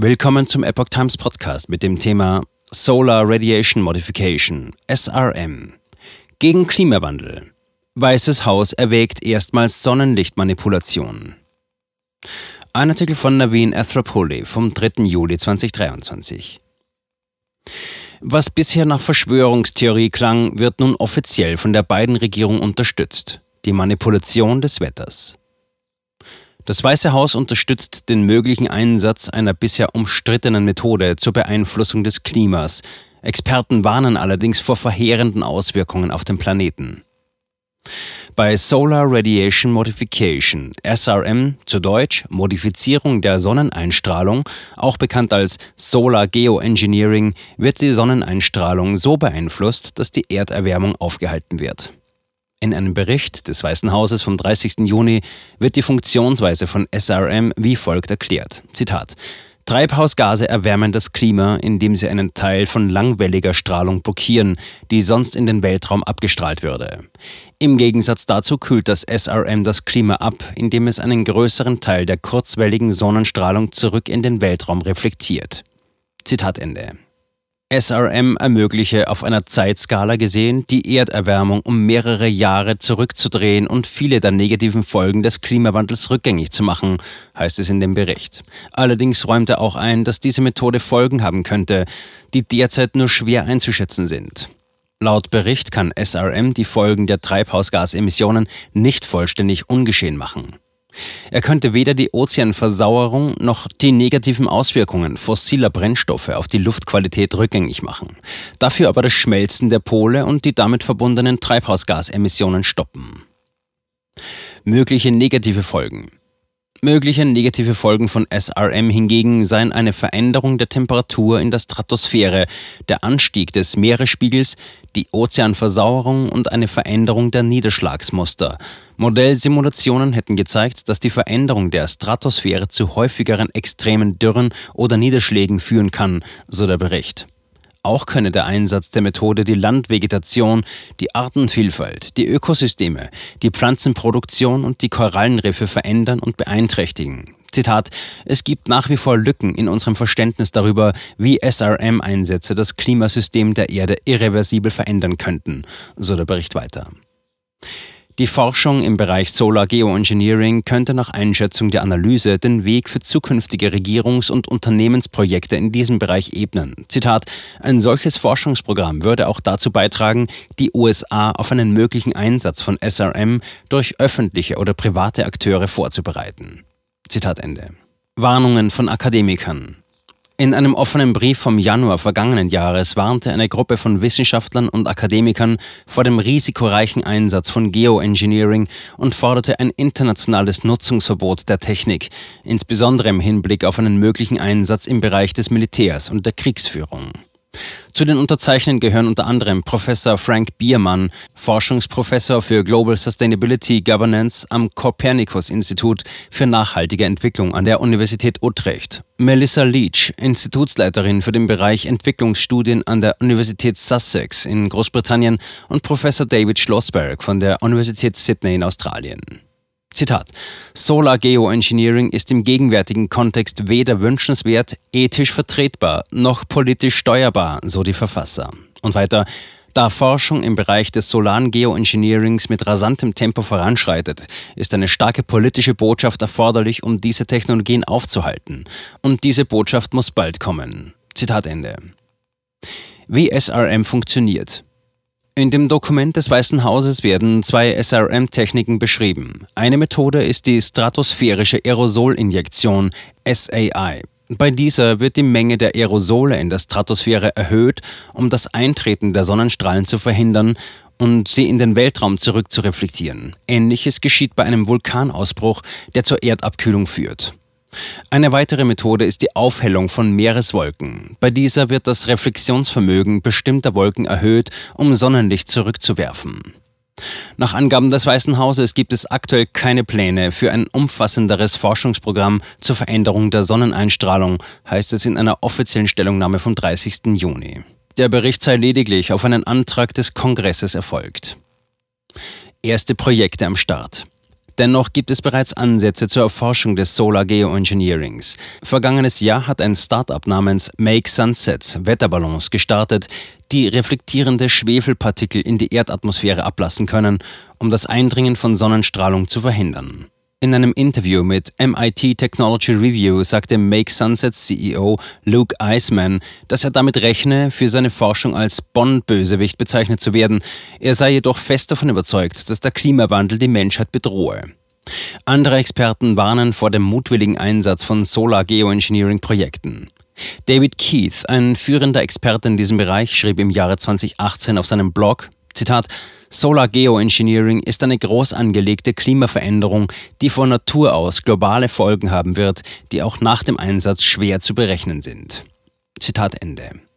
Willkommen zum Epoch Times Podcast mit dem Thema Solar Radiation Modification, SRM. Gegen Klimawandel. Weißes Haus erwägt erstmals Sonnenlichtmanipulation. Ein Artikel von Naveen Athropoli vom 3. Juli 2023. Was bisher nach Verschwörungstheorie klang, wird nun offiziell von der beiden Regierung unterstützt. Die Manipulation des Wetters. Das Weiße Haus unterstützt den möglichen Einsatz einer bisher umstrittenen Methode zur Beeinflussung des Klimas. Experten warnen allerdings vor verheerenden Auswirkungen auf den Planeten. Bei Solar Radiation Modification, SRM zu Deutsch Modifizierung der Sonneneinstrahlung, auch bekannt als Solar Geoengineering, wird die Sonneneinstrahlung so beeinflusst, dass die Erderwärmung aufgehalten wird. In einem Bericht des Weißen Hauses vom 30. Juni wird die Funktionsweise von SRM wie folgt erklärt. Zitat. Treibhausgase erwärmen das Klima, indem sie einen Teil von langwelliger Strahlung blockieren, die sonst in den Weltraum abgestrahlt würde. Im Gegensatz dazu kühlt das SRM das Klima ab, indem es einen größeren Teil der kurzwelligen Sonnenstrahlung zurück in den Weltraum reflektiert. Zitat Ende. SRM ermögliche auf einer Zeitskala gesehen, die Erderwärmung um mehrere Jahre zurückzudrehen und viele der negativen Folgen des Klimawandels rückgängig zu machen, heißt es in dem Bericht. Allerdings räumt er auch ein, dass diese Methode Folgen haben könnte, die derzeit nur schwer einzuschätzen sind. Laut Bericht kann SRM die Folgen der Treibhausgasemissionen nicht vollständig ungeschehen machen. Er könnte weder die Ozeanversauerung noch die negativen Auswirkungen fossiler Brennstoffe auf die Luftqualität rückgängig machen, dafür aber das Schmelzen der Pole und die damit verbundenen Treibhausgasemissionen stoppen. Mögliche negative Folgen Mögliche negative Folgen von SRM hingegen seien eine Veränderung der Temperatur in der Stratosphäre, der Anstieg des Meeresspiegels, die Ozeanversauerung und eine Veränderung der Niederschlagsmuster. Modellsimulationen hätten gezeigt, dass die Veränderung der Stratosphäre zu häufigeren extremen Dürren oder Niederschlägen führen kann, so der Bericht. Auch könne der Einsatz der Methode die Landvegetation, die Artenvielfalt, die Ökosysteme, die Pflanzenproduktion und die Korallenriffe verändern und beeinträchtigen. Zitat, es gibt nach wie vor Lücken in unserem Verständnis darüber, wie SRM-Einsätze das Klimasystem der Erde irreversibel verändern könnten, so der Bericht weiter. Die Forschung im Bereich Solar Geoengineering könnte nach Einschätzung der Analyse den Weg für zukünftige Regierungs- und Unternehmensprojekte in diesem Bereich ebnen. Zitat: Ein solches Forschungsprogramm würde auch dazu beitragen, die USA auf einen möglichen Einsatz von SRM durch öffentliche oder private Akteure vorzubereiten. Zitat Ende. Warnungen von Akademikern. In einem offenen Brief vom Januar vergangenen Jahres warnte eine Gruppe von Wissenschaftlern und Akademikern vor dem risikoreichen Einsatz von Geoengineering und forderte ein internationales Nutzungsverbot der Technik, insbesondere im Hinblick auf einen möglichen Einsatz im Bereich des Militärs und der Kriegsführung. Zu den Unterzeichnern gehören unter anderem Professor Frank Biermann, Forschungsprofessor für Global Sustainability Governance am Copernicus-Institut für nachhaltige Entwicklung an der Universität Utrecht, Melissa Leach, Institutsleiterin für den Bereich Entwicklungsstudien an der Universität Sussex in Großbritannien und Professor David Schlossberg von der Universität Sydney in Australien. Zitat. Solar Geoengineering ist im gegenwärtigen Kontext weder wünschenswert, ethisch vertretbar noch politisch steuerbar, so die Verfasser. Und weiter. Da Forschung im Bereich des solaren Geoengineerings mit rasantem Tempo voranschreitet, ist eine starke politische Botschaft erforderlich, um diese Technologien aufzuhalten. Und diese Botschaft muss bald kommen. Zitat Ende. Wie SRM funktioniert. In dem Dokument des Weißen Hauses werden zwei SRM-Techniken beschrieben. Eine Methode ist die stratosphärische Aerosolinjektion SAI. Bei dieser wird die Menge der Aerosole in der Stratosphäre erhöht, um das Eintreten der Sonnenstrahlen zu verhindern und sie in den Weltraum zurückzureflektieren. Ähnliches geschieht bei einem Vulkanausbruch, der zur Erdabkühlung führt. Eine weitere Methode ist die Aufhellung von Meereswolken. Bei dieser wird das Reflexionsvermögen bestimmter Wolken erhöht, um Sonnenlicht zurückzuwerfen. Nach Angaben des Weißen Hauses gibt es aktuell keine Pläne für ein umfassenderes Forschungsprogramm zur Veränderung der Sonneneinstrahlung, heißt es in einer offiziellen Stellungnahme vom 30. Juni. Der Bericht sei lediglich auf einen Antrag des Kongresses erfolgt. Erste Projekte am Start. Dennoch gibt es bereits Ansätze zur Erforschung des Solar Geoengineerings. Vergangenes Jahr hat ein Startup namens Make Sunsets Wetterballons gestartet, die reflektierende Schwefelpartikel in die Erdatmosphäre ablassen können, um das Eindringen von Sonnenstrahlung zu verhindern. In einem Interview mit MIT Technology Review sagte Make Sunsets CEO Luke Eisman, dass er damit rechne, für seine Forschung als Bond-Bösewicht bezeichnet zu werden. Er sei jedoch fest davon überzeugt, dass der Klimawandel die Menschheit bedrohe. Andere Experten warnen vor dem mutwilligen Einsatz von Solar Geoengineering-Projekten. David Keith, ein führender Experte in diesem Bereich, schrieb im Jahre 2018 auf seinem Blog, Zitat, Solar Geoengineering ist eine groß angelegte Klimaveränderung, die von Natur aus globale Folgen haben wird, die auch nach dem Einsatz schwer zu berechnen sind. Zitat Ende.